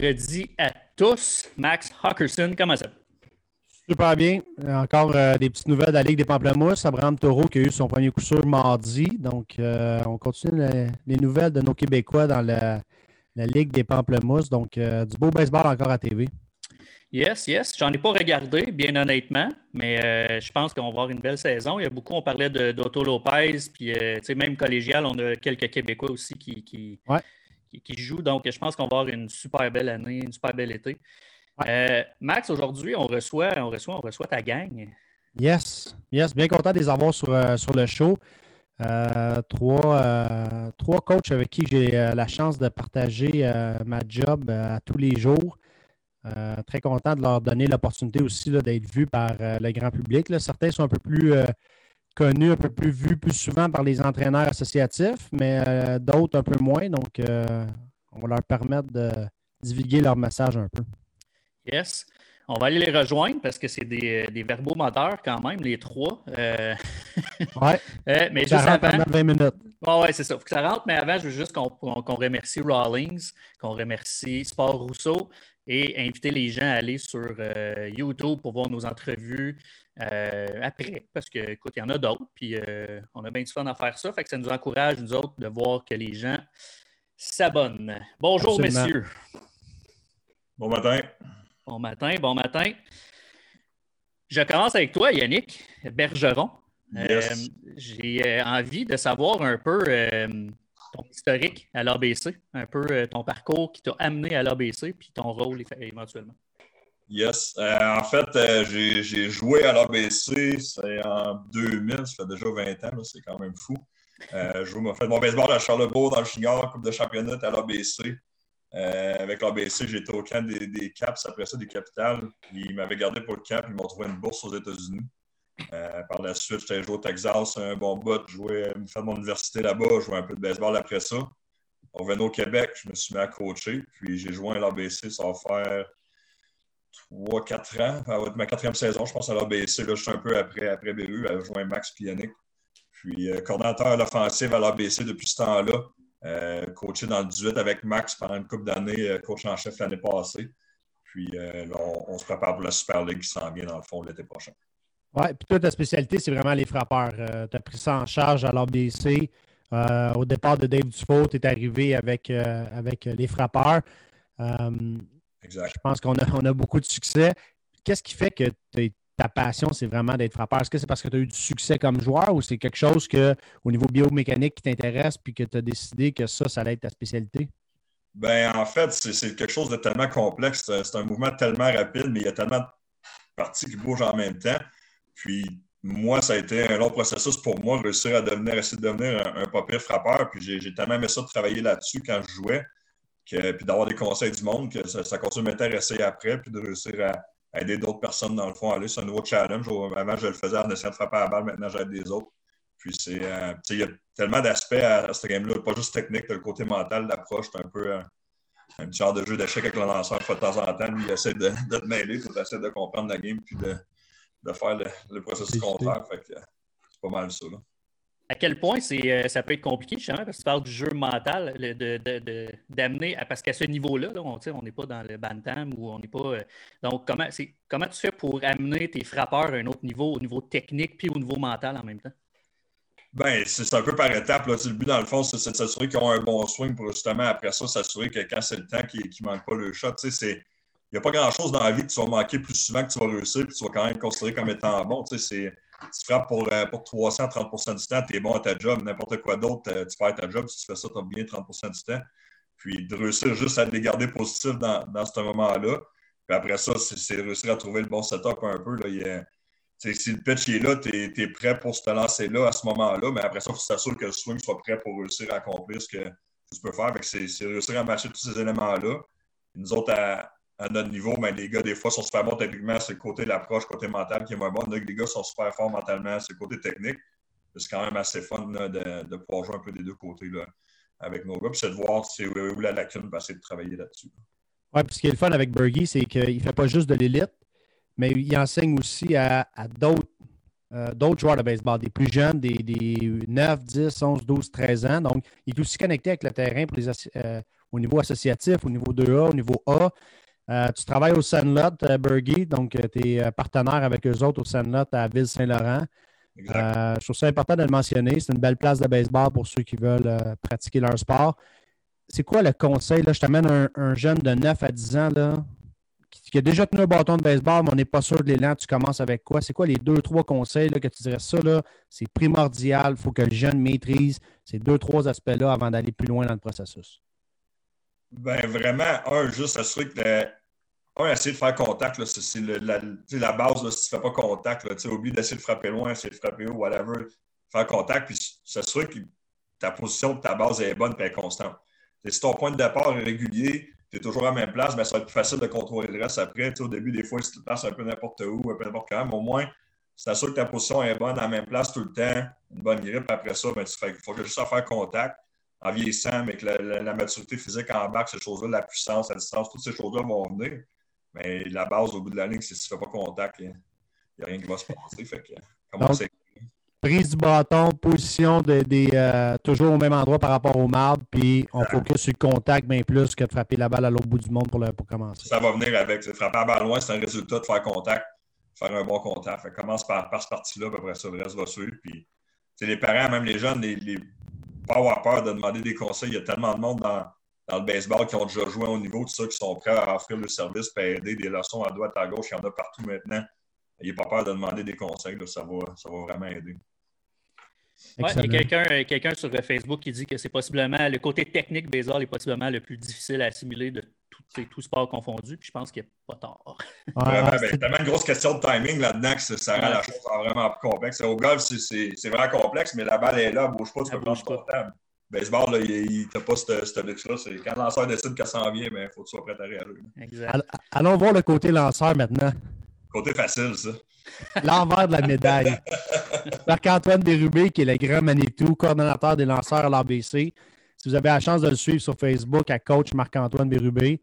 mercredi à tous. Max Hawkerson, comment ça va? Super bien. Encore euh, des petites nouvelles de la Ligue des Pamplemousses. Abraham Taureau qui a eu son premier coup sûr mardi. Donc, euh, on continue les, nouvelles de nos Québécois dans la, Ligue des Pamplemousses. Donc, euh, du beau baseball encore à TV. Yes, yes. J'en ai pas regardé, bien honnêtement, mais je pense qu'on va avoir une belle saison. Il y a beaucoup, on parlait d'Otto Lopez, puis même collégial, on a quelques Québécois aussi qui, qui, qui, jouent. Donc, je pense qu'on va avoir une super belle année, une super belle été. Euh, Max, aujourd'hui, on reçoit, on, reçoit, on reçoit ta gang. Yes, yes, bien content de les avoir sur, euh, sur le show. Euh, trois, trois coachs avec qui j'ai la chance de partager ma job à tous les jours. très content de leur donner l'opportunité aussi d'être vus par le grand public. Certains sont un peu plus connus, un peu plus vus plus souvent par les entraîneurs associatifs, mais d'autres un peu moins. Donc, on va leur permettre de divulguer leur message un peu. Yes. On va aller les rejoindre parce que c'est des, des verbaux moteurs quand même, les trois. Euh... ouais. Euh, mais juste avant. 20 minutes. Oh, ouais, c'est ça. Il faut que ça rentre, mais avant, je veux juste qu'on remercie Rawlings, qu'on remercie Sport Rousseau et inviter les gens à aller sur euh, YouTube pour voir nos entrevues euh, après. Parce que, écoute, il y en a d'autres, puis on a bien du fun à faire ça. Fait que ça nous encourage, nous autres, de voir que les gens s'abonnent. Bonjour, messieurs. Bon matin. Bon matin, bon matin. Je commence avec toi, Yannick Bergeron. Euh, j'ai euh, envie de savoir un peu euh, ton historique à l'ABC, un peu ton parcours qui t'a amené à l'ABC, puis ton rôle éventuellement. Yes. en fait, j'ai joué à l'ABC, c'est en 2000, ça fait déjà 20 ans, c'est quand même fou. je joue, fait mon baseball à Charlebourg dans le Chignard, Coupe de championnat à l'ABC. Euh, avec l'ABC, j'étais au camp des, Caps, après ça, des capitales. Ils m'avaient gardé pour le camp, ils m'ont trouvé une bourse aux États-Unis. Euh, par la suite, j'étais joué au Texas, un bon bot, joué, fait mon université là-bas, joué un peu de baseball après ça. On revenait au Québec, je me suis mis à coacher, puis j'ai joué à l'ABC, ça va faire 3-4 ans, ça va être ma quatrième saison, je pense, à l'ABC. Là, je suis un peu après, après BU, à jouer Max Yannick. Puis, euh, coordinateur à l'offensive à l'ABC depuis ce temps-là. Euh, coaché dans le 18 avec Max pendant une couple d'années, coach en chef l'année passée. Puis là, on, se prépare pour la Super League qui s'en vient dans le fond l'été prochain. Oui, puis toi, ta spécialité, c'est vraiment les frappeurs. tu as pris ça en charge à l'ABC. au départ de Dave Dufault, tu es arrivé avec, avec les frappeurs. exact. Je pense qu'on a, on a beaucoup de succès. Qu'est-ce qui fait que ta passion, c'est vraiment d'être frappeur? Est-ce que c'est parce que tu as eu du succès comme joueur ou c'est quelque chose que, au niveau biomécanique qui t'intéresse puis que tu as décidé que ça, ça allait être ta spécialité? Ben, en fait, c'est quelque chose de tellement complexe. C'est un mouvement tellement rapide, mais il y a tellement de parties qui bougent en même temps. Puis, moi, ça a été un long processus pour moi, réussir à devenir, essayer de devenir un, papier frappeur. Puis, j'ai tellement aimé ça de travailler là-dessus quand je jouais, que, puis d'avoir des conseils du monde, que ça, continue de m'intéresser après, puis de réussir à, aider d'autres personnes dans le fond à aller. C'est un nouveau challenge. Avant, je le faisais en essayant de frapper à la balle. Maintenant, j'aide des autres. Puis, c'est, euh, il y a tellement d'aspects à, ce game-là. Pas juste technique, le côté mental, l'approche. C'est un peu euh, un petit genre de jeu d'échec avec le lanceur. de temps en temps, il essaie de, de te mêler. Tu essaies de comprendre la game puis de, de faire le, processus contraire. Fait que, c'est pas mal ça. Là à quel point euh, ça peut être compliqué, justement, parce que tu parles du jeu mental, d'amener, parce qu'à ce niveau-là, on n'est pas dans le bantam ou on n'est pas. Euh, donc, comment, comment tu fais pour amener tes frappeurs à un autre niveau, au niveau technique puis au niveau mental en même temps? Ben, c'est un peu par étapes. Là. Le but, dans le fond, c'est de s'assurer qu'ils ont un bon swing pour justement, après ça, s'assurer que quand c'est le temps, qu'ils ne manquent pas le shot. Il n'y a pas grand-chose dans la vie que tu vas manquer plus souvent que tu vas réussir, puis tu vas quand même considérer comme étant bon. C'est tu frappes pour, euh, pour 330% du temps, tu es bon à ta job. N'importe quoi d'autre, euh, tu perds ta job. Si tu fais ça, tu as bien 30% du temps. Puis de réussir juste à les garder positifs dans, dans ce moment-là. Puis après ça, c'est réussir à trouver le bon setup un peu. Là. si le pitch est là, tu es, prêt pour se lancer là à ce moment-là. Mais après ça, il faut s'assurer que le swing soit prêt pour réussir à accomplir ce que tu peux faire. C'est réussir à matcher tous ces éléments-là. Nous autres, à, à notre niveau, mais les gars, des fois, sont super bons techniquement. C'est le côté de l'approche, côté mental qui est moins bon. Donc, les gars sont super forts mentalement. C'est le côté technique. C'est quand même assez fun de, pouvoir jouer un peu des deux côtés là, avec nos gars. Puis c'est de voir où, la lacune, va essayer de travailler là-dessus. Oui, puis ce qui est le fun avec Bergie, c'est qu'il ne fait pas juste de l'élite, mais il enseigne aussi à, euh, d'autres joueurs de baseball, des plus jeunes, des, des, 9, 10, 11, 12, 13 ans. Donc, il est aussi connecté avec le terrain pour les, euh, au niveau associatif, au niveau 2A, au niveau A. tu travailles au Sandlot, Bergy, donc tu es partenaire avec eux autres au Sandlot à Ville-Saint-Laurent. je trouve ça important de le mentionner. C'est une belle place de baseball pour ceux qui veulent pratiquer leur sport. C'est quoi le conseil? Là? Je t'amène un, un, jeune de 9 à 10 ans là, qui, a déjà tenu un bâton de baseball, mais on n'est pas sûr de l'élan, tu commences avec quoi? C'est quoi les deux, trois conseils que tu dirais ça, c'est primordial, il faut que le jeune maîtrise ces deux, trois aspects-là avant d'aller plus loin dans le processus? Ben vraiment, un, juste assurer que essayer de faire contact, c'est la, la, base, si tu ne fais pas contact, là, oublie d'essayer de frapper loin, essayer de frapper haut, whatever, faire contact, puis s'assurer que ta position ta base est bonne et est constante. si ton point de départ est régulier, tu es toujours à la même place, mais ça va être plus facile de contrôler le reste après. au début, des fois, si tu te passes un peu n'importe où, un peu n'importe quand, mais au moins, si tu que ta position est bonne à la même place tout le temps, une bonne grippe, après ça, ben, il faut juste faire contact en vieillissant, avec la, maturité physique en bas, ces choses-là, la puissance, la distance, toutes ces choses-là vont venir. Mais la base au bout de la ligne, c'est si tu ne fais pas contact, il n'y a, rien qui va se passer. Fait que, comment c'est prise du bâton, position de, euh, toujours au même endroit par rapport au marbre, puis on focus sur le contact bien plus que de frapper la balle à l'autre bout du monde pour, pour commencer. Ça va venir avec. Frapper la balle loin, c'est un résultat de faire contact, faire un bon contact. Fait, commence par, par cette partie-là, puis après ça, le reste va suivre. Puis, les parents, même les jeunes, les, les, pas avoir peur de demander des conseils. Il y a tellement de monde dans, dans le baseball qui ont déjà joué au niveau, tout ça, qui sont prêts à offrir le service, puis aider des leçons à droite, à gauche. Il y en a partout maintenant. Il n'y a pas peur de demander des conseils. Ça, va, ça va vraiment aider il y a quelqu'un sur Facebook qui dit que c'est possiblement le côté technique baseball est possiblement le plus difficile à assimiler de tout, tout sport confondu. Puis je pense qu'il n'y a pas tort. Ouais, ben, tellement une grosse question de timing là-dedans que ça rend la chose vraiment plus complexe. Au golf, c'est vraiment complexe, mais la balle est là, elle ne bouge pas, tu peux prendre ton temps. Baseball, là, il n'a pas ce luxe-là. Quand le lanceur décide qu'elle s'en vient, il ben, faut que tu sois prêt à réagir. Exact. Allons voir le côté lanceur maintenant. Côté facile, ça. L'envers de la médaille. Marc-Antoine Bérubé, qui est le grand Manitou, coordonnateur des lanceurs à l'ABC. Si vous avez la chance de le suivre sur Facebook à coach Marc-Antoine Bérubé,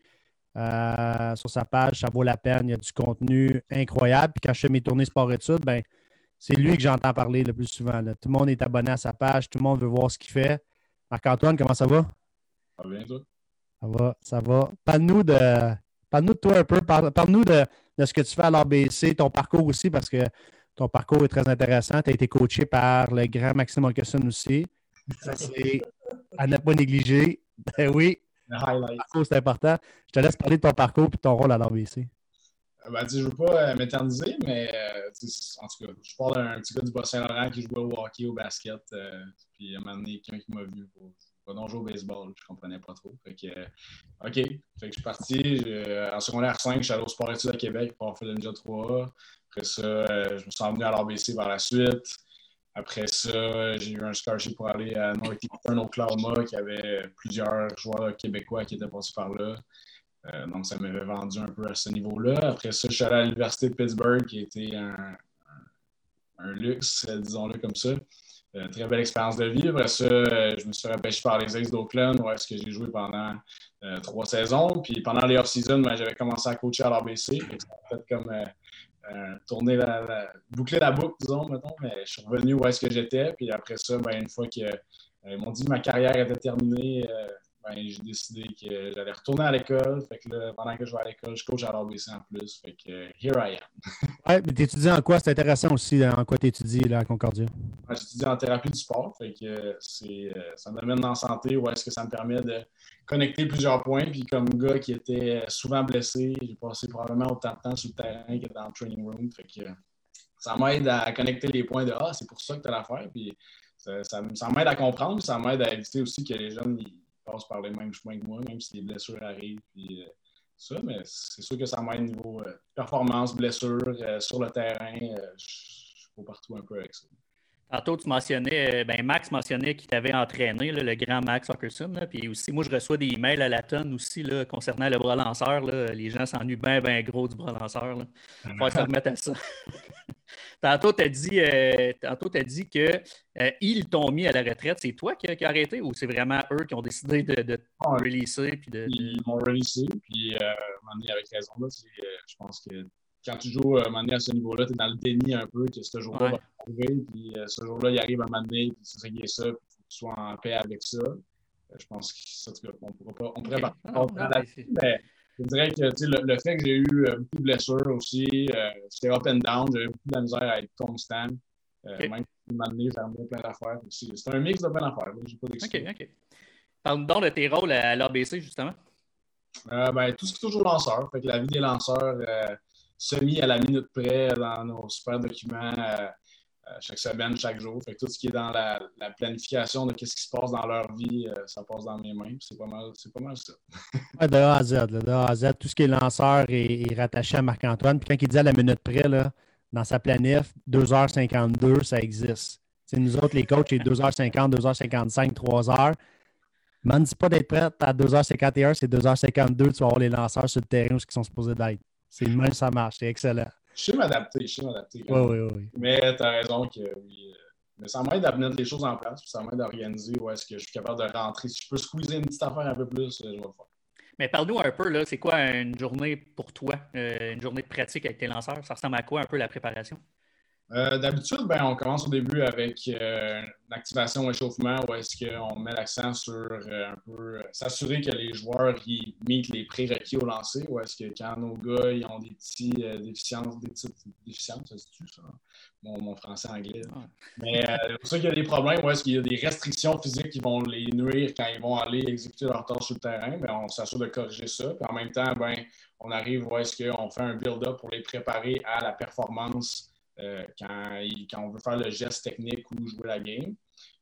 euh, sur sa page, ça vaut la peine. Il y a du contenu incroyable. Puis quand je fais mes tournées sport-études, ben, c'est lui que j'entends parler le plus souvent. Tout le monde est abonné à sa page, tout le monde veut voir ce qu'il fait. Marc-Antoine, comment ça va? Ça va bien, toi? Ça va, ça va. Parle-nous de, parle de toi un peu. Parle-nous de, de ce que tu fais à l'ABC, ton parcours aussi, parce que ton parcours est très intéressant. Tu as été coaché par le grand Maxime Olcusson aussi. Ça, c'est à ne pas négliger. Ben oui, c'est important. Je te laisse parler de ton parcours et de ton rôle à l'ABC. Euh, ben, je ne veux pas euh, m'éterniser, mais euh, en tout cas, je parle d'un petit gars du Bas-Saint-Laurent qui jouait au hockey, au basket. puis à un moment donné, quelqu'un qui m'a vu pour, non au baseball. Je ne comprenais pas trop. OK. Je suis parti. en secondaire 5, je suis allé au sport études à Québec pour faire le Ninja 3 après ça, euh, je me suis emmené à l'ABC par la suite. Après ça, j'ai eu un scholarship pour aller à Northeastern Oklahoma, qui avait plusieurs joueurs québécois qui étaient passés par là. Euh, donc, ça m'avait vendu un peu à ce niveau-là. Après ça, je suis allé à l'Université de Pittsburgh, qui était un, un, luxe, disons-le comme ça. Euh, très belle expérience de vie. Après ça, je me suis repêché par les Aces d'Oakland, où est-ce que j'ai joué pendant trois saisons. Puis pendant les off-season, ben, j'avais commencé à coacher à l'ABC. Ça fait comme euh, tourner la, boucler la boucle, disons, mettons, mais je suis revenu où est-ce que j'étais. Puis après ça, ben, une fois qu'ils euh, m'ont dit que ma carrière était terminée, euh, ben, j'ai décidé que j'allais retourner à l'école. Fait que là, pendant que je vais à l'école, je coach à l'ABC en plus. Fait que here I am. ouais, mais tu étudies en quoi? C'est intéressant aussi en quoi tu étudies là, à Concordia? J'étudie en thérapie du sport. Fait que c'est un domaine dans la santé où est-ce que ça me permet de connecter plusieurs points. Puis comme gars qui était souvent blessé, j'ai passé probablement autant de temps sur le terrain que dans le training room. Fait que ça m'aide à connecter les points de Ah, c'est pour ça que tu as l'affaire. Puis ça, ça, m'aide à comprendre, ça m'aide à éviter aussi que les jeunes passent par les mêmes chemins que moi, même si les blessures arrivent. Puis, euh, ça, mais c'est sûr que ça m'aide niveau euh, performance, blessure, euh, sur le terrain. je suis partout un peu avec ça. Tantôt, tu mentionnais, ben Max mentionnait qu'il t'avait entraîné, le grand Max Hawkerson. puis aussi, moi, je reçois des emails à la tonne aussi là, concernant le bras lanceur. Les gens s'ennuient bien, bien gros du bras lanceur. Il faut se remettre à ça. tantôt, tu as dit, euh, as dit que euh, ils t'ont mis à la retraite. C'est toi qui, as as arrêté ou c'est vraiment eux qui ont décidé de, de te releaser? Puis de, Ils m'ont releasé, puis euh, avec raison. Là, je pense que quand tu joues à un à ce niveau-là, tu es dans le déni un peu que ce jour-là va arriver, puis euh, ce jour-là, il arrive à un moment donné, puis c'est ça qui est ça, puis faut que tu sois en paix avec ça. Euh, je pense qu'on on pourrait partir mais je dirais que le, le, fait que j'ai eu beaucoup de blessures aussi, c'était up and down, j'avais beaucoup de misère à être constant. Okay. Même m'amener, j'ai plein d'affaires aussi. C'est un mix de plein d'affaires. J'ai pas OK, OK. Parle-nous donc de tes rôles à l'ABC, justement. Euh, ben, tout ce qui touche aux lanceurs. Fait que la vie des lanceurs, euh, semi à la minute près dans nos super documents euh, chaque semaine, chaque jour. Tout ce qui est dans la, planification de ce qui se passe dans leur vie, ça passe dans mes mains. C'est pas mal, pas mal ça. de A à Z, de A à Z, tout ce qui est lanceur est, rattaché à Marc-Antoine. Puis quand il dit à la minute près, là, dans sa planif, 2h52, ça existe. Nous autres, les coachs, c'est 2h50, 2h55, 3h. Ne dis pas d'être prêt à 2h51, c'est 2h52, tu vas avoir les lanceurs sur le terrain où ils sont supposés d'être. C'est le même, ça marche, c'est excellent. Je sais m'adapter, je sais m'adapter. Oui, oui, oui. Mais tu as raison que oui. Euh, mais ça m'aide à mettre les choses en place, ça m'aide à organiser où est-ce que je suis capable de rentrer. Si je peux squeezer une petite affaire un peu plus, je vais le faire. Mais parle-nous un peu, là, c'est quoi une journée pour toi, euh, une journée de pratique avec tes lanceurs? Ça ressemble à quoi un peu la préparation? Euh, d'habitude, ben, on commence au début avec euh, une activation échauffement où est-ce qu'on met l'accent sur un peu s'assurer que les joueurs ils mettent les prérequis au lancer ou est-ce que quand nos gars ils ont des petits déficiences, des petites déficiences, ça se ça? mon, français anglais. Mais euh, c'est pour ça qu'il y a des problèmes où est-ce qu'il y a des restrictions physiques qui vont les nuire quand ils vont aller exécuter leur tâche sur le terrain. Mais on s'assure de corriger ça. Puis en même temps, ben, on arrive où est-ce qu'on fait un build-up pour les préparer à la performance euh, quand, on veut faire le geste technique ou jouer la game.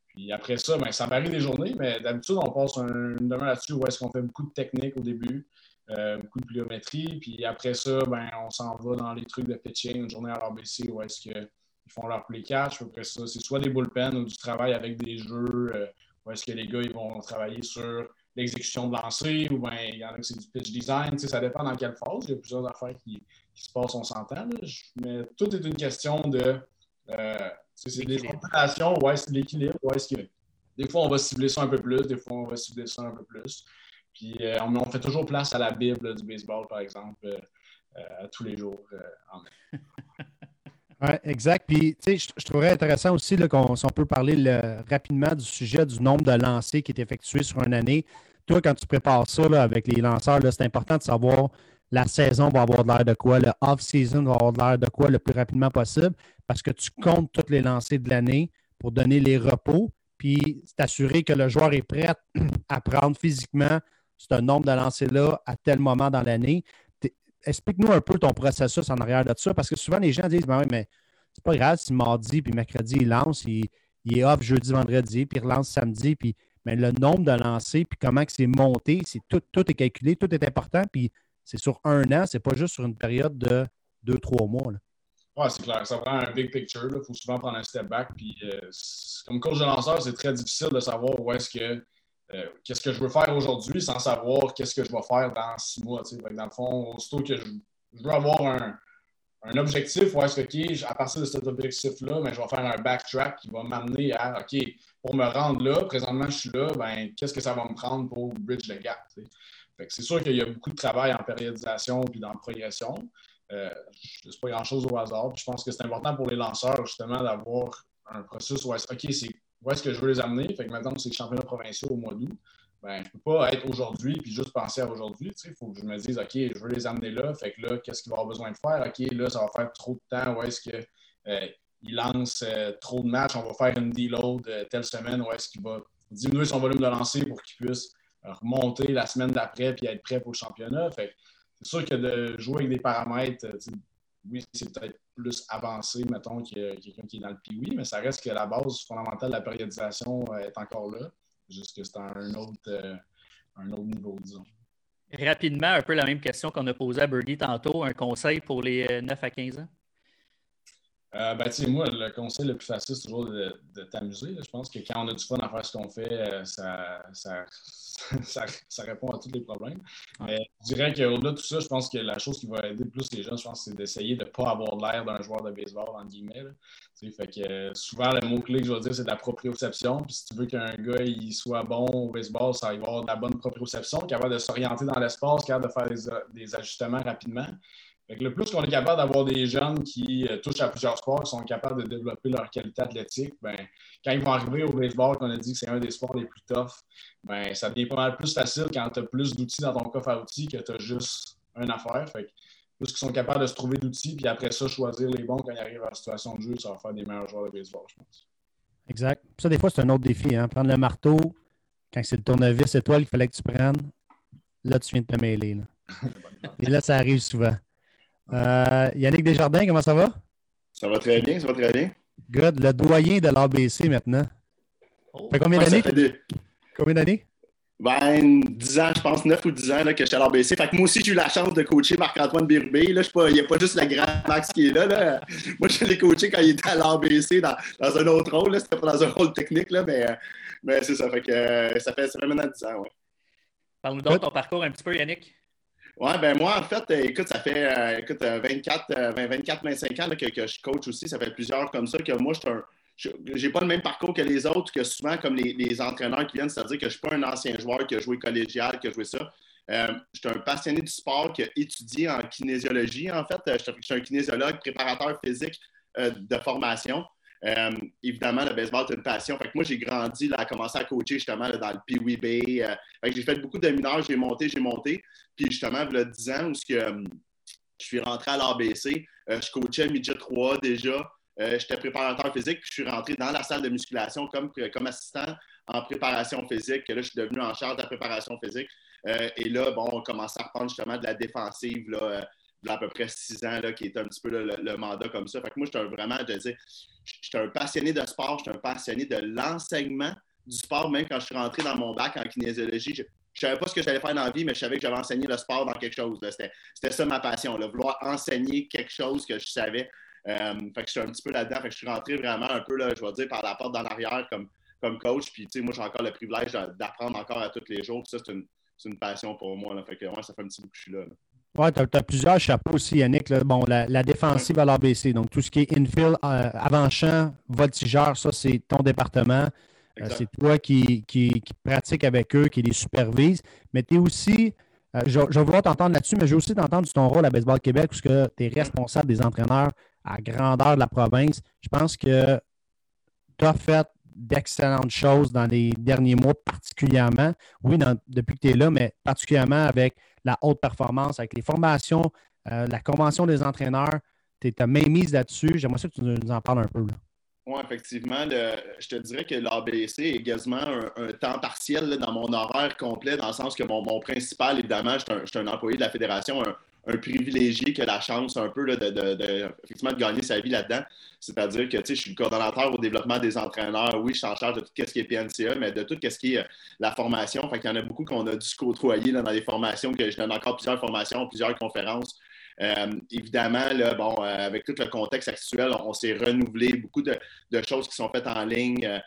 Puis après ça, ben, ça varie des journées, mais d'habitude, on passe une demain là-dessus où est-ce qu'on fait beaucoup de technique au début. Euh, beaucoup de pliométrie. Puis après ça, ben, on s'en va dans les trucs de pitching, une journée à l'ABC où est-ce que ils font leur play catch. Après ça, c'est soit des bullpen ou du travail avec des jeux euh, où est-ce que les gars ils vont travailler sur l'exécution de lancer ou bien il y en a qui c'est du pitch design. ça dépend dans quelle phase. Il y a plusieurs affaires qui, se passent, on s'entend. Mais tout est une question de. Euh, c'est des opérations, ouais, c'est l'équilibre. Ouais, est-ce que des fois, on va cibler ça un peu plus, des fois, on va cibler ça un peu plus. Puis, euh, on, fait toujours place à la Bible du baseball, par exemple, euh, tous les jours. En oui, exact. Puis, tu sais, je, trouverais intéressant aussi qu'on, si on peut parler rapidement du sujet du nombre de lancers qui est effectué sur une année. Toi, quand tu prépares ça avec les lanceurs, c'est important de savoir la saison va avoir de l'air de quoi, le off-season va avoir de l'air de quoi le plus rapidement possible parce que tu comptes tous les lancers de l'année pour donner les repos, puis t'assurer que le joueur est prêt à prendre physiquement ce nombre de lancers-là à tel moment dans l'année explique-nous un peu ton processus en arrière de ça, parce que souvent les gens disent ben oui, mais c'est pas grave si mardi puis mercredi il lance, il, est off jeudi, vendredi, puis il relance samedi, puis mais le nombre de lancers, puis comment c'est monté, c'est tout, tout est calculé, tout est important, puis c'est sur un an, c'est pas juste sur une période de deux, trois mois. Oui, c'est clair. Ça prend un big picture. Il faut souvent prendre un step back. Puis, euh, comme coach de lanceur, c'est très difficile de savoir où est-ce que euh, qu'est-ce que je veux faire aujourd'hui sans savoir qu'est-ce que je vais faire dans six mois. Dans le fond, aussitôt que je, veux avoir un, objectif, ou est-ce que, à partir de cet objectif-là, ben, je vais faire un backtrack qui va m'amener à, OK, pour me rendre là, présentement, je suis là, ben, qu'est-ce que ça va me prendre pour bridge le gap? c'est sûr qu'il y a beaucoup de travail en périodisation puis dans la progression. Euh, ce n'est pas grand-chose au hasard. je pense que c'est important pour les lanceurs, justement, d'avoir un processus où est-ce OK, c'est où est-ce que je veux les amener? Fait que maintenant, c'est les championnats provinciaux au mois d'août. Ben, je ne peux pas être aujourd'hui puis juste penser à aujourd'hui. Il faut que je me dise, OK, je veux les amener là. Fait que là, qu'est-ce qu'il va avoir besoin de faire? OK, là, ça va faire trop de temps. Où est-ce qu'il euh, lance euh, trop de matchs? On va faire une deload euh, telle semaine. Où est-ce qu'il va diminuer son volume de lancer pour qu'il puisse remonter la semaine d'après puis être prêt pour le championnat? Fait c'est sûr que de jouer avec des paramètres, oui, c'est peut-être plus avancé, mettons, que quelqu'un qui est dans le PIWI, mais ça reste que la base fondamentale de la périodisation euh, est encore là, juste que c'est un autre, euh, un autre niveau, disons. Rapidement, un peu la même question qu'on a posée à Birdie tantôt, un conseil pour les 9 euh, à 15 ans? Euh, ben, moi, le conseil le plus facile, c'est toujours de, t'amuser. Je pense que quand on a du fun à faire ce qu'on fait, ça, ça, ça, répond à tous les problèmes. Mais je dirais qu'au-delà de tout ça, je pense que la chose qui va aider plus les gens, je pense, c'est d'essayer de ne pas avoir l'air d'un joueur de baseball, en guillemets. Fait que souvent, le mot-clé que je vais dire, c'est de la proprioception. Puis si tu veux qu'un gars il soit bon au baseball, ça va avoir de la bonne proprioception, capable de s'orienter dans l'espace, capable de faire des, ajustements rapidement. Le plus qu'on est capable d'avoir des jeunes qui euh, touchent à plusieurs sports, qui sont capables de développer leur qualité athlétique, ben, quand ils vont arriver au baseball, qu'on a dit que c'est un des sports les plus tough, ben, ça devient pas mal plus facile quand tu as plus d'outils dans ton coffre à outils que tu as juste une affaire. Fait plus qu'ils sont capables de se trouver d'outils, puis après ça, choisir les bons quand ils arrivent à la situation de jeu, ça va faire des meilleurs joueurs de baseball, je pense. Exact. Ça, des fois, c'est un autre défi. Hein? Prendre le marteau, quand c'est le tournevis étoile qu'il fallait que tu prennes, là, tu viens de te mêler. Là. Et là, ça arrive souvent. Euh, Yannick Desjardins, comment ça va? Ça va très bien, ça va très bien. Good. Le doyen de l'ABC maintenant. Oh. Fait combien d'années? Combien d'années? Ben, 10 ans, je pense, 9 ou 10 ans là, que j'étais à l'ABC. Fait que moi aussi, j'ai eu la chance de coacher Marc-Antoine Birbé. Il n'y a pas juste la grande Max qui est là. là. Moi, je l'ai coaché quand il était à l'ABC dans, dans, un autre rôle. C'était pas dans un rôle technique, là, mais, mais c'est ça. Fait que euh, ça, fait, ça fait maintenant 10 ans. Ouais. Parle-nous donc de ton parcours un petit peu, Yannick. Oui, ben moi, en fait, euh, écoute, ça fait euh, écoute, 24, 24, 25 ans que, je coach aussi. Ça fait plusieurs comme ça que moi, je n'ai pas le même parcours que les autres, que souvent, comme les, entraîneurs qui viennent, c'est-à-dire que je ne suis pas un ancien joueur qui a joué collégial, qui a joué ça. Euh, je suis un passionné du sport qui a étudié en kinésiologie, en fait. Je suis un kinésiologue, préparateur physique de formation. Euh, évidemment, le baseball, c'est une passion. Fait que moi, j'ai grandi, là, commencé à coacher justement dans le Pee Bay. Euh, j'ai fait beaucoup de mineurs, j'ai monté, j'ai monté. Puis justement, il y a 10 ans où que, euh, je suis rentré à l'ABC, je coachais midget 3 déjà. J'étais préparateur physique, puis je suis rentré dans la salle de musculation comme, comme assistant en préparation physique. Là, je suis devenu en charge de la préparation physique. et là, bon, on commençait à reprendre justement de la défensive. Là, à peu près six ans, là, qui est un petit peu le, mandat comme ça. Fait que moi, je suis vraiment, je dis, j'étais un passionné de sport, j'étais un passionné de l'enseignement du sport, même quand je suis rentré dans mon bac en kinésiologie. Je ne savais pas ce que j'allais faire dans la vie, mais je savais que j'avais enseigné le sport dans quelque chose. C'était ça ma passion, là, vouloir enseigner quelque chose que je savais. Euh, fait que je suis un petit peu là-dedans. Fait que je suis rentré vraiment un peu, là, je vais dire, par la porte dans l'arrière comme, comme coach. Puis, tu sais, moi, j'ai encore le privilège d'apprendre encore à tous les jours. ça, c'est une, une, passion pour moi. Fait que, ça fait un petit bout que je suis là. Oui, tu as, plusieurs chapeaux aussi, Yannick. Bon, la, défensive à l'ABC, donc tout ce qui est infield, euh, avant-champ, voltigeur, ça, c'est ton département. Euh, c'est toi qui, qui, pratique avec eux, qui les supervise. Mais tu es aussi, euh, je, je, vais t'entendre là-dessus, mais je vais aussi t'entendre sur ton rôle à Baseball Québec, parce que tu es responsable des entraîneurs à grandeur de la province. Je pense que tu as fait d'excellentes choses dans les derniers mois, particulièrement. Oui, depuis que tu es là, mais particulièrement avec la haute performance, avec les formations, euh, la convention des entraîneurs. Tu as même mise là-dessus. J'aimerais ça que tu nous en parles un peu. Oui, effectivement. je te dirais que l'ABC est également un, temps partiel dans mon horaire complet, dans le sens que mon, principal, évidemment, je suis un, employé de la fédération, privilégié qui a la chance un peu de, de, gagner sa vie là-dedans. C'est-à-dire que je suis le coordonnateur au développement des entraîneurs. Oui, je suis en charge de tout ce qui est PNCE, mais de tout ce qui est euh, la formation. Fait Il y en a beaucoup qu'on a dû côtoyer dans les formations, que je donne encore plusieurs formations, plusieurs conférences. Euh, évidemment, là, bon, euh, avec tout le contexte actuel, on, s'est renouvelé beaucoup de, choses qui sont faites en ligne.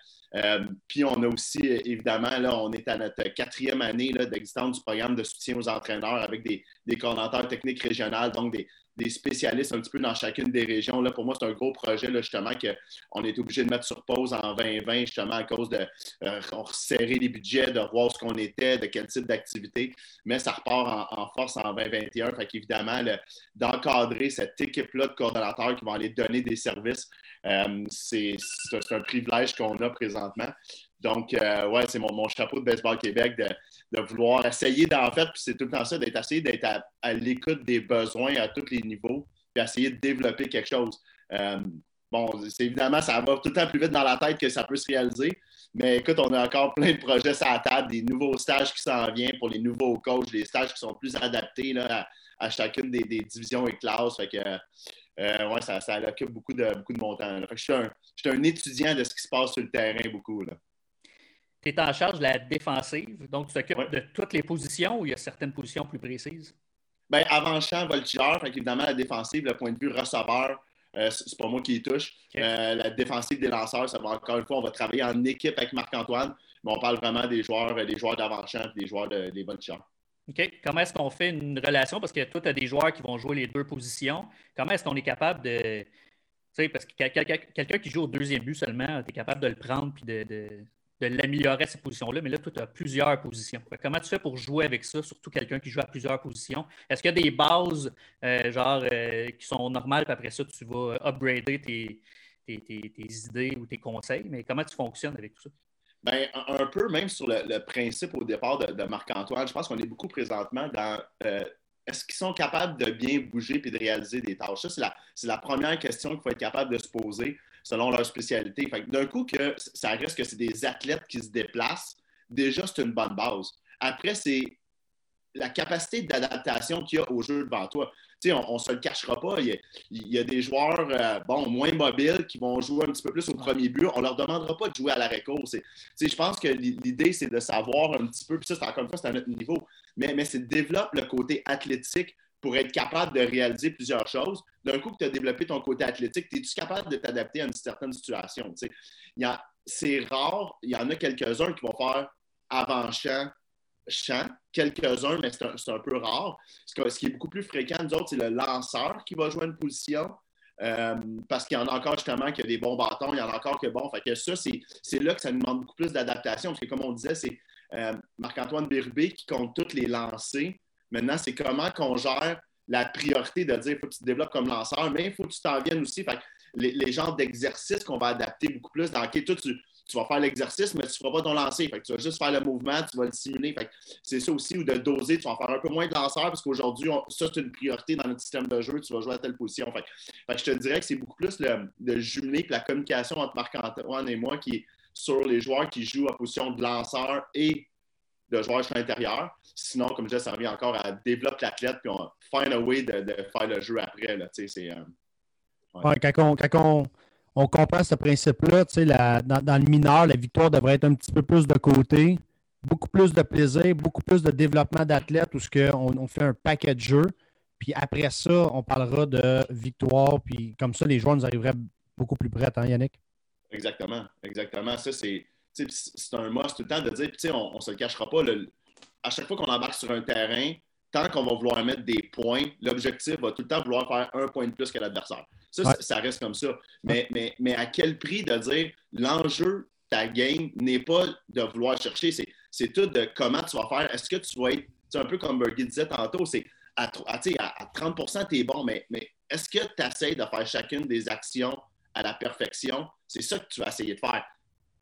Puis on a aussi, évidemment, là, on est à notre quatrième année d'existence du programme de soutien aux entraîneurs avec des, coordonnateurs techniques régionales, donc des, spécialistes un petit peu dans chacune des régions. Là, pour moi, c'est un gros projet, là, justement, qu'on est obligé de mettre sur pause en 2020, justement, à cause de euh, resserrer les budgets, de voir ce qu'on était, de quel type d'activité. Mais ça repart en, force en 2021. Fait qu'évidemment, d'encadrer cette équipe-là de coordonnateurs qui vont aller donner des services, euh, c'est un privilège qu'on a présentement. Donc, euh, ouais, c'est mon, chapeau de Baseball Québec de, vouloir essayer d'en fait, puis c'est tout le temps ça, d'être d'être à, l'écoute des besoins à tous les niveaux, puis essayer de développer quelque chose. Euh, bon, c'est évidemment, ça va tout le temps plus vite dans la tête que ça peut se réaliser. Mais écoute, on a encore plein de projets sur la table, des nouveaux stages qui s'en viennent pour les nouveaux coachs, des stages qui sont plus adaptés là, à, chacune des, divisions et classes. Fait que, euh, ouais, ça, ça occupe beaucoup de, beaucoup de mon temps. je, suis un, je suis un étudiant de ce qui se passe sur le terrain beaucoup. Tu es en charge de la défensive, donc tu t'occupes de toutes les positions ou il y a certaines positions plus précises? Bien, avant-champ, voltigeur, évidemment, la défensive, le point de vue receveur, euh, c'est pas moi qui y touche. Euh, la défensive des lanceurs, ça va encore une fois, on va travailler en équipe avec Marc-Antoine, mais on parle vraiment des joueurs, des joueurs d'avant-champ et des joueurs de, des voltigeurs. OK? Comment est-ce qu'on fait une relation? Parce que toi, tu as des joueurs qui vont jouer les deux positions. Comment est-ce qu'on est capable de. Tu sais, parce que quelqu'un qui joue au deuxième but seulement, tu es capable de le prendre puis de, de l'améliorer à cette position-là, mais là, tu as plusieurs positions. comment tu fais pour jouer avec ça, surtout quelqu'un qui joue à plusieurs positions? Est-ce qu'il y a des bases, euh, genre, euh, qui sont normales, puis après ça, tu vas upgrader tes, idées ou tes conseils, mais comment tu fonctionnes avec tout ça? Bien, un, peu, même sur le, principe au départ de, Marc-Antoine, je pense qu'on est beaucoup présentement dans euh, est-ce qu'ils sont capables de bien bouger et de réaliser des tâches? Ça, c'est la, première question qu'il faut être capable de se poser selon leur spécialité. D'un coup, que ça reste que c'est des athlètes qui se déplacent, déjà, c'est une bonne base. Après, c'est la capacité d'adaptation qu'il y a au jeu devant toi. on ne se le cachera pas. Il y a, des joueurs euh, bon, moins mobiles qui vont jouer un petit peu plus au premier but. On ne leur demandera pas de jouer à l'arrêt court. Je pense que l'idée, c'est de savoir un petit peu, puis ça, c'est encore une fois, c'est à notre niveau, mais, mais c'est de développer le côté athlétique pour être capable de réaliser plusieurs choses. D'un coup que tu as développé ton côté athlétique, es-tu capable de t'adapter à une certaine situation? C'est rare, il y en a quelques-uns qui vont faire avant-champ, champ, quelques-uns, mais c'est un, peu rare. Ce qui est beaucoup plus fréquent, nous autres, c'est le lanceur qui va jouer une position. Euh, parce qu'il y en a encore justement qui a des bons bâtons, il y en a encore que bon. Fait que ça, c'est là que ça demande beaucoup plus d'adaptation. Parce que comme on disait, c'est euh, Marc-Antoine Birbé qui compte toutes les lancers. Maintenant, c'est comment qu'on gère la priorité de dire il faut que tu te développes comme lanceur, mais il faut que tu t'en viennes aussi. Les, les, genres d'exercices qu'on va adapter beaucoup plus tu vas faire l'exercice, mais tu ne feras pas ton lancer. Fait tu vas juste faire le mouvement, tu vas le simuler. c'est ça aussi, ou de doser, tu vas en faire un peu moins de lanceur, parce qu'aujourd'hui, ça, c'est une priorité dans notre système de jeu, tu vas jouer à telle position. Fait, je te dirais que c'est beaucoup plus le, de jumeler la communication entre Marc-Antoine et moi qui est sur les joueurs qui jouent en position de lanceur et de joueur sur l'intérieur. Sinon, comme je disais, ça revient encore à développer l'athlète puis on find a way de, faire le jeu après. Là, c'est, euh, quand, on, on comprend ce principe-là. Dans, le mineur, la victoire devrait être un petit peu plus de côté, beaucoup plus de plaisir, beaucoup plus de développement d'athlètes où on, on fait un paquet de jeux. Puis après ça, on parlera de victoire. Puis comme ça, les joueurs nous arriveraient beaucoup plus prêts, hein, Yannick? Exactement, exactement. Ça, c'est, c'est un must tout le temps de dire, puis on ne se le cachera pas, à chaque fois qu'on embarque sur un terrain, tant qu'on va vouloir mettre des points, l'objectif va tout le temps vouloir faire un point de plus que l'adversaire. Ça, ça reste comme ça. Mais, mais, mais à quel prix de dire l'enjeu, ta game, n'est pas de vouloir chercher, c'est tout de comment tu vas faire. Est-ce que tu vas être, un peu comme Bergie disait tantôt, c'est à, à, à 30 tu es bon, mais, mais est-ce que tu essaies de faire chacune des actions à la perfection? C'est ça que tu vas essayer de faire.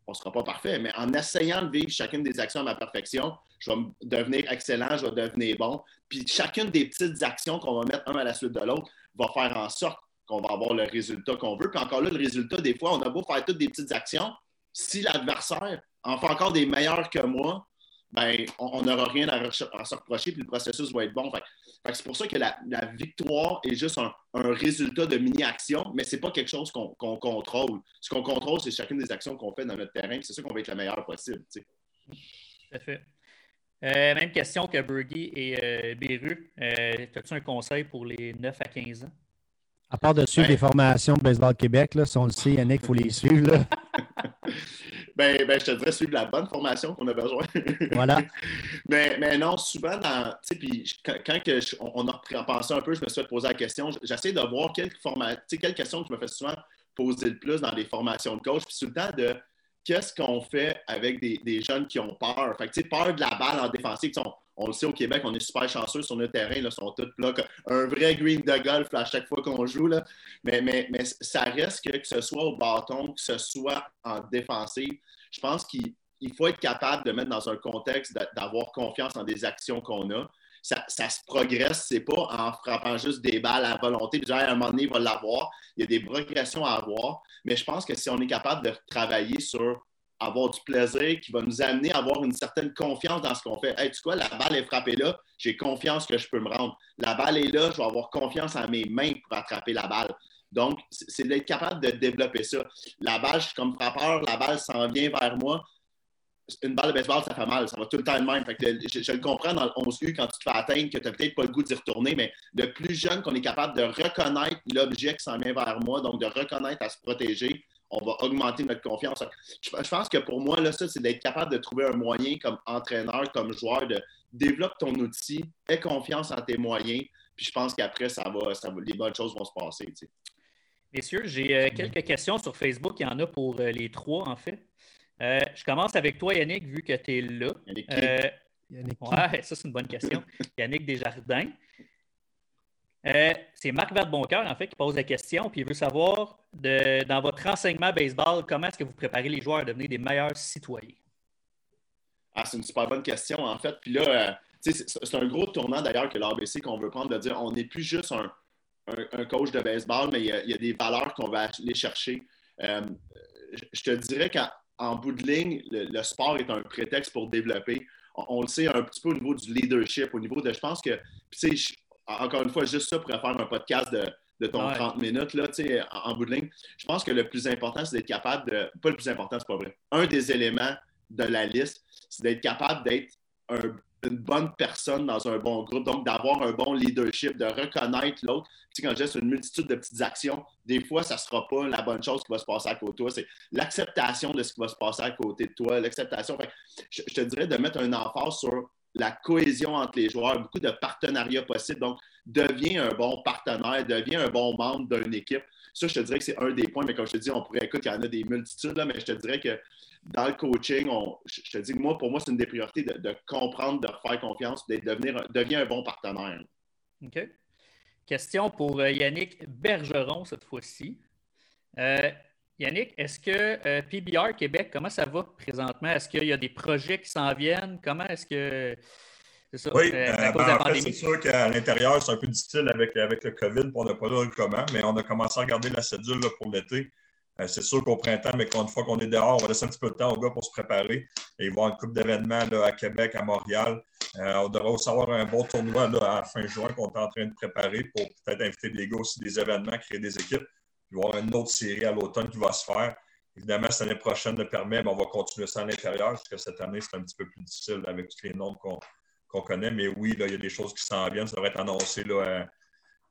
On ne sera pas parfait, mais en essayant de vivre chacune des actions à ma perfection, je vais devenir excellent, je vais devenir bon. Puis chacune des petites actions qu'on va mettre un à la suite de l'autre va faire en sorte qu'on va avoir le résultat qu'on veut. Puis encore là, le résultat, des fois, on a beau faire toutes des petites actions, si l'adversaire en fait encore des meilleurs que moi, ben, on n'aura rien à, se reprocher, puis le processus va être bon. c'est pour ça que la, victoire est juste un, résultat de mini-action, mais ce n'est pas quelque chose qu'on contrôle. Ce qu'on contrôle, c'est chacune des actions qu'on fait dans notre terrain, c'est ça qu'on va être la meilleure possible. Tout à fait. Euh, même question que Bergie et euh, Beru. Euh, As-tu un conseil pour les 9 à 15 ans? À part de suivre les formations de Baseball Québec, là, si on le sait, Yannick, il faut les suivre. Là. ben, ben, je te dirais suivre la bonne formation qu'on a besoin. voilà. Mais, mais non, souvent, dans, puis quand, que on a repensé un peu, je me suis poser la question, j'essaie de voir quelle, forma, quelle question que je me fais souvent poser le plus dans les formations de coach, puis tout le temps de qu'est-ce qu'on fait avec des, des, jeunes qui ont peur? Fait que, peur de la balle en défensive. On, on, le sait au Québec, on est super chanceux sur notre terrain. Là, sont tous là, un vrai green de golf à chaque fois qu'on joue. Là. Mais, mais, mais ça reste que, que ce soit au bâton, que ce soit en défensive, je pense qu'il faut être capable de mettre dans un contexte d'avoir confiance dans des actions qu'on a. Ça, ça, se progresse, c'est pas en frappant juste des balles à volonté, puis à un moment donné, il va l'avoir. Il y a des progressions à avoir. Mais je pense que si on est capable de travailler sur avoir du plaisir, qui va nous amener à avoir une certaine confiance dans ce qu'on fait. Tu vois, la balle est frappée là, j'ai confiance que je peux me rendre. La balle est là, je vais avoir confiance en mes mains pour attraper la balle. Donc, c'est d'être capable de développer ça. La balle, je suis comme frappeur, la balle s'en vient vers moi. Une balle de baseball, ça fait mal, ça va tout le temps de même. je, le comprends dans le 11U quand tu te fais atteindre que tu n'as peut-être pas le goût d'y retourner, mais le plus jeune qu'on est capable de reconnaître l'objet qui s'en vient vers moi, donc de reconnaître à se protéger, on va augmenter notre confiance. Je, pense que pour moi, là, ça, c'est d'être capable de trouver un moyen comme entraîneur, comme joueur, de développer ton outil, aie confiance en tes moyens, puis je pense qu'après, ça va, ça les bonnes choses vont se passer. Messieurs, j'ai euh, quelques questions sur Facebook. Il y en a pour euh, les trois, en fait. Euh, je commence avec toi, Yannick, vu que tu es là. Yannick, Euh, Yannick, qui? ouais, ça, c'est une bonne question. Yannick Desjardins. Euh, c'est Marc Verdeboncoeur, en fait, qui pose la question, puis il veut savoir, de, dans votre enseignement baseball, comment est-ce que vous préparez les joueurs à devenir des meilleurs citoyens? Ah, c'est une super bonne question, en fait. Puis là, euh, c'est un gros tournant d'ailleurs que l'ABC qu'on veut prendre, de dire on n'est plus juste un, un- coach de baseball, mais il y a, des valeurs qu'on va aller chercher. Euh, je- te dirais qu'en en bout de ligne, le, sport est un prétexte pour développer. On, le sait un petit peu au niveau du leadership, au niveau de. Je pense que, encore une fois, juste ça pourrait faire un podcast de, de ton Ouais. 30 minutes, là, tu sais, en, en bout de ligne. Je pense que le plus important, c'est d'être capable de. Pas le plus important, c'est pas vrai. Un des éléments de la liste, c'est d'être capable d'être un- une bonne personne dans un bon groupe, donc d'avoir un bon leadership, de reconnaître l'autre. Tu sais, quand c'est une multitude de petites actions, des fois, ça ne sera pas la bonne chose qui va se passer à côté de toi. C'est l'acceptation de ce qui va se passer à côté de toi, l'acceptation. Je, je te dirais de mettre un emphase sur la cohésion entre les joueurs, beaucoup de partenariats possibles. Donc, deviens un bon partenaire, deviens un bon membre d'une équipe. Ça, je te dirais que c'est un des points, mais comme je te dis, on pourrait écouter, il y en a des multitudes, là, mais je te dirais que dans le coaching, je te dis, moi, pour moi, c'est une des priorités de, comprendre, de faire confiance, de devenir, deviens un bon partenaire. OK. Question pour euh, Yannick Bergeron cette fois-ci. Euh, Yannick, est-ce que euh, PBR Québec, comment ça va présentement? Est-ce qu'il y a des projets qui s'en viennent? Comment est-ce que. C'est ça, Oui, euh, à euh, de ben, la en fait, c'est sûr qu'à l'intérieur, c'est un peu difficile avec, avec le COVID, on n'a pas là comment, mais on a commencé à regarder la cédule là, pour l'été. Euh, c'est sûr qu'au printemps, mais qu'une fois qu'on est dehors, on va laisser un petit peu de temps aux gars pour se préparer. Et avoir une coupe d'événements à Québec, à Montréal. Euh, on devrait aussi avoir un bon tournoi là, à fin juin qu'on est en train de préparer pour peut-être inviter des gars aussi des événements, créer des équipes. Il va y avoir une autre série à l'automne qui va se faire. Évidemment, cette année prochaine le permet, mais on va continuer ça à l'intérieur, parce que cette année, c'est un petit peu plus difficile avec tous les nombres qu'on qu'on connaît. Mais oui, là, il y a des choses qui s'en viennent. Ça devrait être annoncé là, euh,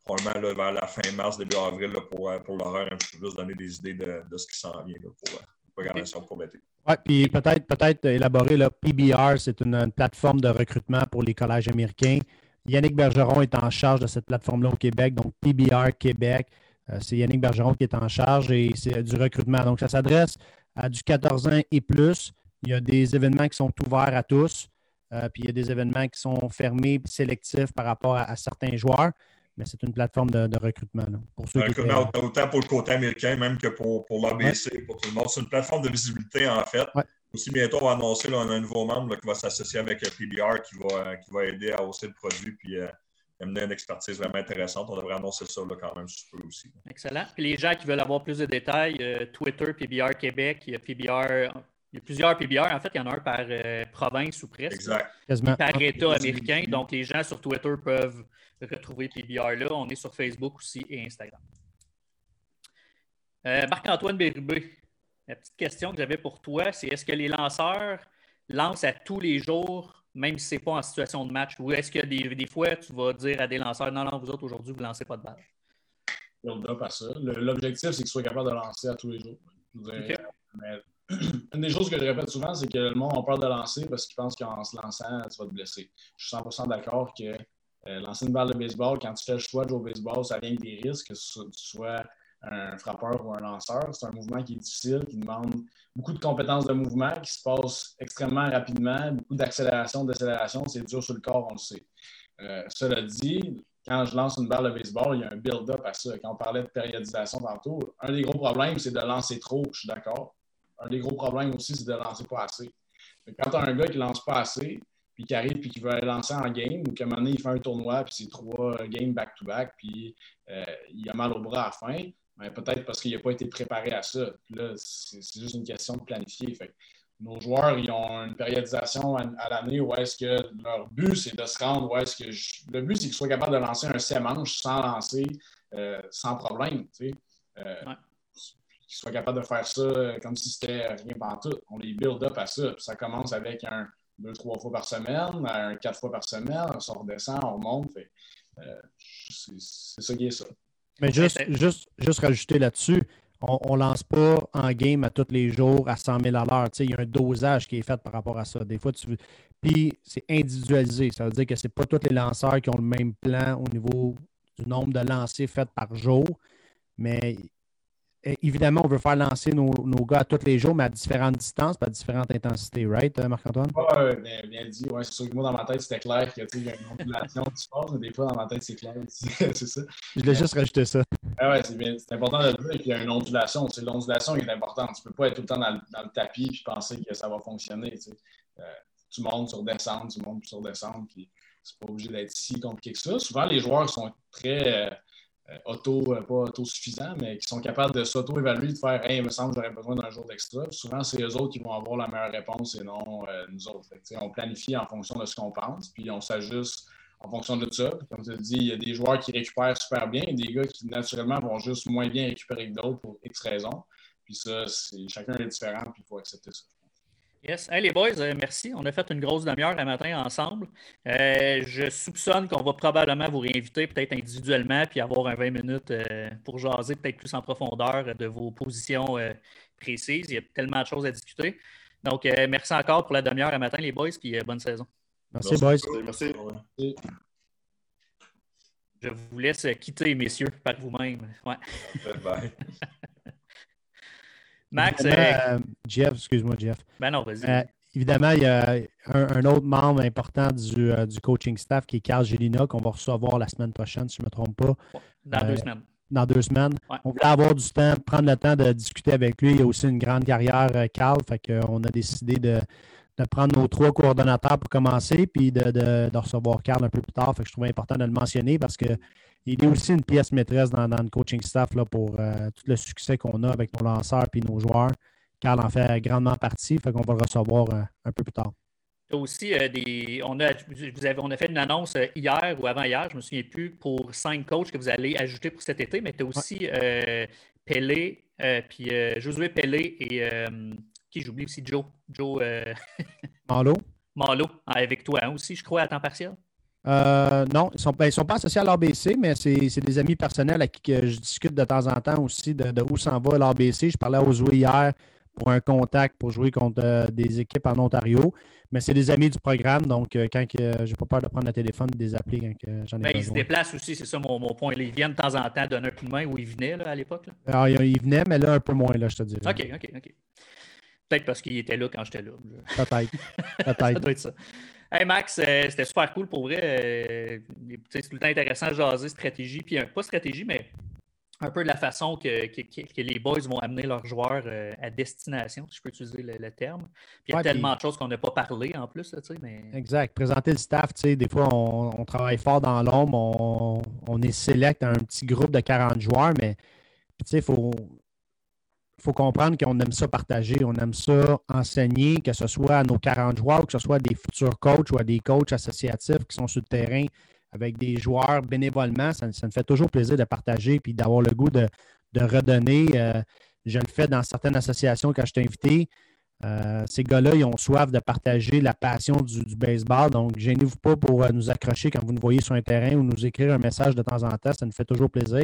probablement là, vers la fin mars, début avril, là, pour, euh, pour l'horaire, un petit peu plus donner des idées de, de ce qui s'en vient là, pour euh, la programmation pour l'été. Ouais, puis peut-être peut-être élaborer le PBR, c'est une, une plateforme de recrutement pour les collèges américains. Yannick Bergeron est en charge de cette plateforme-là au Québec, donc PBR Québec. Euh, c'est Yannick Bergeron qui est en charge et c'est du recrutement. Donc, ça s'adresse à du 14 ans et plus. Il y a des événements qui sont ouverts à tous, euh, puis il y a des événements qui sont fermés sélectifs par rapport à, à certains joueurs. Mais c'est une plateforme de, de recrutement. là, pour ceux qui étaient- autant- pour le côté américain, même que pour, pour l'ABC, pour tout le monde. C'est une plateforme de visibilité, en fait. Ouais. Aussi, bientôt, on va annoncer là, on a un nouveau membre là, qui va s'associer avec PBR qui va, qui va aider à hausser le produit puis euh, amener une expertise vraiment intéressante. On devrait annoncer ça là, quand même sous peu aussi. Excellent. Puis les gens qui veulent avoir plus de détails, euh, Twitter, PBR Québec, il y a PBR. Il y a plusieurs PBR. En fait, il y en a un par euh, province ou presque. Exact. quasiment. Par État Ah, américain. Donc, les gens sur Twitter peuvent retrouver PBR là. On est sur Facebook aussi et Instagram. Euh, Marc-Antoine Bérubé, la petite question que j'avais pour toi, c'est est-ce que les lanceurs lancent à tous les jours, même si ce n'est pas en situation de match, ou est-ce que des, des fois, tu vas dire à des lanceurs, non, non, vous autres, aujourd'hui, vous ne lancez pas de balle? L'objectif, c'est qu'ils soient capables de lancer à tous les jours. Mais une des choses que je répète souvent, c'est que le monde a peur de lancer parce qu'ils pensent qu'en se lançant, tu vas te blesser. Je suis 100% d'accord que euh, lancer une balle de baseball, quand tu fais le choix de jouer au baseball, ça vient avec des risques, que tu sois un frappeur ou un lanceur. C'est un mouvement qui est difficile, qui demande beaucoup de compétences de mouvement, qui se passe extrêmement rapidement, beaucoup d'accélération, décélération. C'est dur sur le corps, on le sait. Euh, cela dit, quand je lance une balle de baseball, il y a un build-up à ça. Quand on parlait de périodisation tantôt, un des gros problèmes, c'est de lancer trop, je suis d'accord. Un des gros problèmes aussi, c'est de lancer pas assez. Quand tu as un gars qui lance pas assez, puis qui arrive puis qui veut aller lancer en game, ou qu'à un moment donné, il fait un tournoi, puis c'est trois games back-to-back, puis euh, il a mal au bras à la fin, ben, peut-être parce qu'il n'a pas été préparé à ça. Puis là, c'est c'est juste une question de planifier. Fait nos joueurs, ils ont une périodisation à, à l'année où est-ce que leur but, c'est de se rendre où est-ce que je- le but, c'est qu'ils soient capables de lancer un 7 manches sans lancer, euh, sans problème. tu sais. Euh, Ouais. Qu'ils soient capables de faire ça comme si c'était rien tout. On les build up à ça. Puis ça commence avec un deux, trois fois par semaine, un quatre fois par semaine, on redescend, on monte. Fait, euh, c'est c'est ça qui est ça. Mais juste, juste, juste rajouter là-dessus, on ne lance pas en game à tous les jours à 100 000 à l'heure. Il y a un dosage qui est fait par rapport à ça. Des fois, tu Puis c'est individualisé. Ça veut dire que ce n'est pas tous les lanceurs qui ont le même plan au niveau du nombre de lancers faits par jour. Mais évidemment, on veut faire lancer nos, nos, gars à tous les jours, mais à différentes distances, à différentes intensités, right, euh, Marc-Antoine? Oui, bien, bien, dit. Ouais, c'est sûr que moi, dans ma tête, c'était clair qu'il y a une ondulation qui se passe, mais des fois, dans ma tête, c'est clair. c'est ça. Je voulais juste rajouter ça. Ah ouais, c'est important de le dire. qu'il y a une ondulation. L'ondulation est importante. Tu ne peux pas être tout le temps dans le, dans le tapis et penser que ça va fonctionner. Tu, euh, tu montes sur descendre, tu montes sur descendre, puis c'est pas obligé d'être si compliqué que ça. Souvent, les joueurs sont très. Euh, euh, auto, euh, pas autosuffisants, mais qui sont capables de s'auto-évaluer, de faire Hey, il me semble que j'aurais besoin d'un jour d'extra. Souvent, c'est eux autres qui vont avoir la meilleure réponse et non euh, nous autres. on planifie en fonction de ce qu'on pense, puis on s'ajuste en fonction de ça. comme tu dit, il y a des joueurs qui récupèrent super bien et des gars qui, naturellement, vont juste moins bien récupérer que d'autres pour X raisons. Puis ça, chacun est différent, puis il faut accepter ça. Yes. Hey, les boys, euh, merci. On a fait une grosse demi-heure un matin ensemble. Euh, je soupçonne qu'on va probablement vous réinviter peut-être individuellement puis avoir un 20 minutes euh, pour jaser peut-être plus en profondeur de vos positions précises. Il y a tellement de choses à discuter. Donc, merci encore pour la demi-heure un matin, les boys, puis bonne saison. Merci, boys. Merci. Je vous laisse quitter, messieurs, par vous-même. Ouais. Bye. Max. Euh, Jeff, excuse-moi, Jeff. Ben non, vas-y. Euh, évidemment, il y a un, autre membre important du, euh, du, coaching staff qui est Carl Gélina, qu'on va recevoir la semaine prochaine, si je ne me trompe pas. Dans deux semaines. Dans deux semaines. On voulait avoir du temps, prendre le temps de discuter avec lui. Il a aussi une grande carrière, Carl. Fait qu'on a décidé de, de, prendre nos trois coordonnateurs pour commencer, puis de, de, recevoir Carl un peu plus tard. Fait que je trouvais important de le mentionner parce que il est aussi une pièce maîtresse dans, le coaching staff là, pour euh, tout le succès qu'on a avec nos lanceurs et nos joueurs. Carl en fait grandement partie, fait qu'on va le recevoir euh, un peu plus tard. aussi euh, des. On a, vous avez, on a fait une annonce hier ou avant-hier, je ne me souviens plus, pour cinq coachs que vous allez ajouter pour cet été, mais tu as aussi Pelé, puis Josué Pelé et qui j'oublie aussi Joe. Joe Malo. Malo, avec toi hein, aussi, je crois, à temps partiel. Euh, non, ils ne sont, ben, sont, pas associés à l'ABC, mais c'est des amis personnels avec qui je discute de temps en temps aussi de, où s'en va l'ABC. Je parlais aux joueurs hier pour un contact pour jouer contre euh, des équipes en Ontario. Mais c'est des amis du programme, donc euh, quand j'ai pas peur de prendre le téléphone et de les appeler quand j'en ai ben, Ils se déplacent aussi, c'est ça mon, point. Ils viennent de temps en temps donner un coup de main où ils venaient à l'époque. Ah, ils venaient, mais là, un peu moins, là, je te dirais. OK, OK, OK. Peut-être parce qu'ils étaient là quand j'étais là. Peut-être. Peut-être. ça doit être ça. Hey Max, euh, c'était super cool pour vrai. Euh, c'est tout le temps intéressant de jaser stratégie, puis pas stratégie, mais un peu de la façon que, les boys vont amener leurs joueurs euh, à destination, si je peux utiliser le, terme. Puis il y a tellement de choses qu'on n'a pas parlé en plus. Là, mais... Exact. Présenter le staff, des fois, on, travaille fort dans l'ombre, on, on, est select un petit groupe de 40 joueurs, mais il faut, faut comprendre qu'on aime ça partager, on aime ça enseigner, que ce soit à nos 40 joueurs, ou que ce soit à des futurs coachs ou à des coachs associatifs qui sont sur le terrain avec des joueurs bénévolement. Ça, me fait toujours plaisir de partager et d'avoir le goût de, redonner. Euh, je le fais dans certaines associations quand je suis invité. Euh, ces gars-là, ils ont soif de partager la passion du, baseball. Donc, gênez-vous pas pour euh, nous accrocher quand vous nous voyez sur un terrain ou nous écrire un message de temps en temps. Ça nous fait toujours plaisir.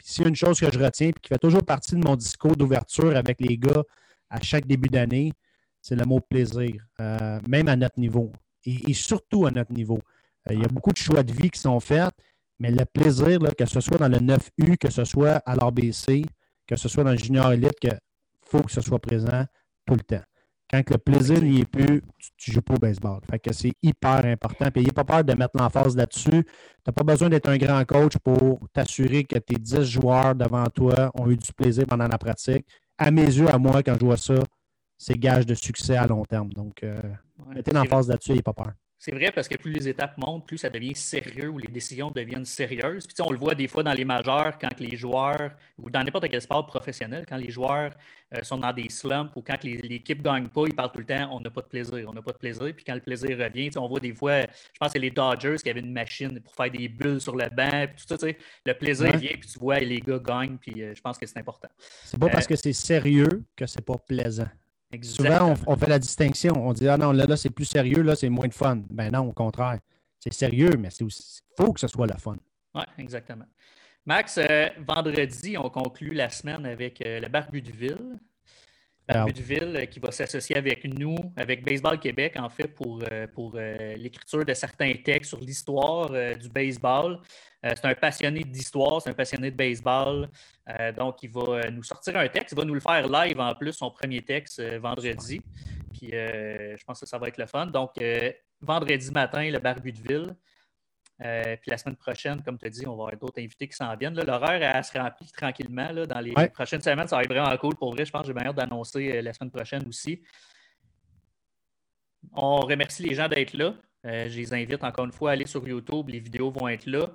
Puis s'il y a une chose que je retiens et qui fait toujours partie de mon discours d'ouverture avec les gars à chaque début d'année, c'est le mot plaisir, euh, même à notre niveau et, surtout à notre niveau. Euh, il y a beaucoup de choix de vie qui sont faits, mais le plaisir, que ce soit dans le 9U, que ce soit à l'ABC, que ce soit dans le junior élite, il faut que ce soit présent tout le temps. Quand le plaisir n'y est plus, tu ne joues pas au baseball. Fait que c'est hyper important. Puis n'ayez pas peur de mettre l'emphase là-dessus. Tu n'as pas besoin d'être un grand coach pour t'assurer que tes 10 joueurs devant toi ont eu du plaisir pendant la pratique. À mes yeux, à moi, quand je vois ça, c'est gage de succès à long terme. Donc, euh, mettez l'emphase là-dessus, n'ayez pas peur. C'est vrai parce que plus les étapes montent, plus ça devient sérieux ou les décisions deviennent sérieuses. Puis, on le voit des fois dans les majeurs quand les joueurs, ou dans n'importe quel sport professionnel, quand les joueurs euh, sont dans des slumps ou quand l'équipe ne gagne pas, ils parlent tout le temps on n'a pas de plaisir, on n'a pas de plaisir. Puis quand le plaisir revient, on voit des fois, je pense que c'est les Dodgers qui avaient une machine pour faire des bulles sur le banc, puis tout ça. Le plaisir vient, puis tu vois les gars gagnent, puis euh, je pense que c'est important. C'est pas parce euh, que c'est sérieux que c'est pas plaisant. Souvent, on, fait la distinction. On dit Ah non, là, là c'est plus sérieux, là, c'est moins de fun. Ben non, au contraire. C'est sérieux, mais il faut que ce soit le fun. Oui, exactement. Max, euh, vendredi, on conclut la semaine avec euh, le Barbu de Ville. Barbudeville, qui va s'associer avec nous, avec Baseball Québec, en fait, pour, pour l'écriture de certains textes sur l'histoire du baseball. C'est un passionné d'histoire, c'est un passionné de baseball. donc, il va nous sortir un texte. Il va nous le faire live en plus, son premier texte, vendredi. Puis, je pense que ça va être le fun. Donc, vendredi matin, le Barbudeville. Euh, puis la semaine prochaine, comme tu as dit, on va avoir d'autres invités qui s'en viennent. L'horaire se remplit tranquillement. dans les prochaines semaines, ça va être vraiment cool pour vrai. Je pense que j'ai bien hâte d'annoncer euh, la semaine prochaine aussi. On remercie les gens d'être là. Euh, je les invite encore une fois à aller sur YouTube. Les vidéos vont être là.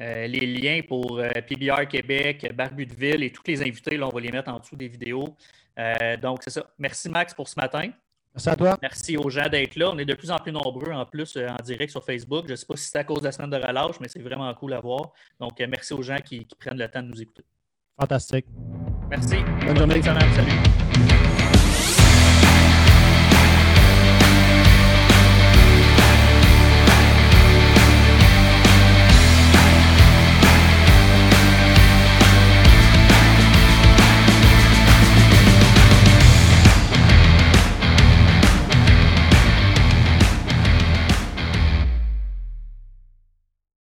Les liens pour PBR Québec, Barbudeville et tous les invités, là, on va les mettre en dessous des vidéos. donc, c'est ça. Merci Max pour ce matin. Merci à toi. Merci aux gens d'être là. On est de plus en plus nombreux en plus euh, en direct sur Facebook. Je ne sais pas si c'est à cause de la semaine de relâche, mais c'est vraiment cool à voir. Donc, euh, merci aux gens qui, prennent le temps de nous écouter. Fantastique. Merci. Bonne journée. Salut.